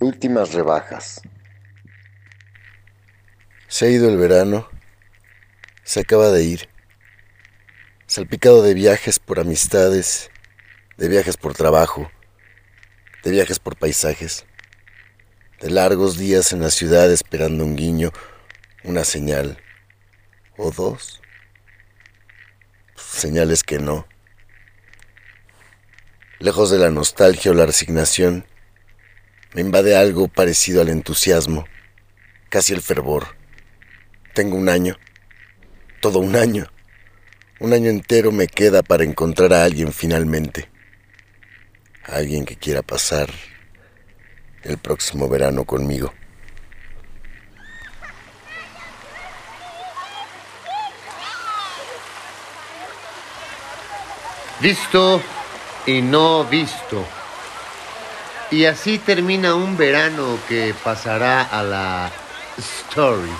Últimas rebajas. Se ha ido el verano. Se acaba de ir. Salpicado de viajes por amistades, de viajes por trabajo, de viajes por paisajes, de largos días en la ciudad esperando un guiño, una señal o dos. Señales que no. Lejos de la nostalgia o la resignación, me invade algo parecido al entusiasmo, casi el fervor. Tengo un año, todo un año. Un año entero me queda para encontrar a alguien finalmente. A alguien que quiera pasar el próximo verano conmigo. Visto y no visto. Y así termina un verano que pasará a la story.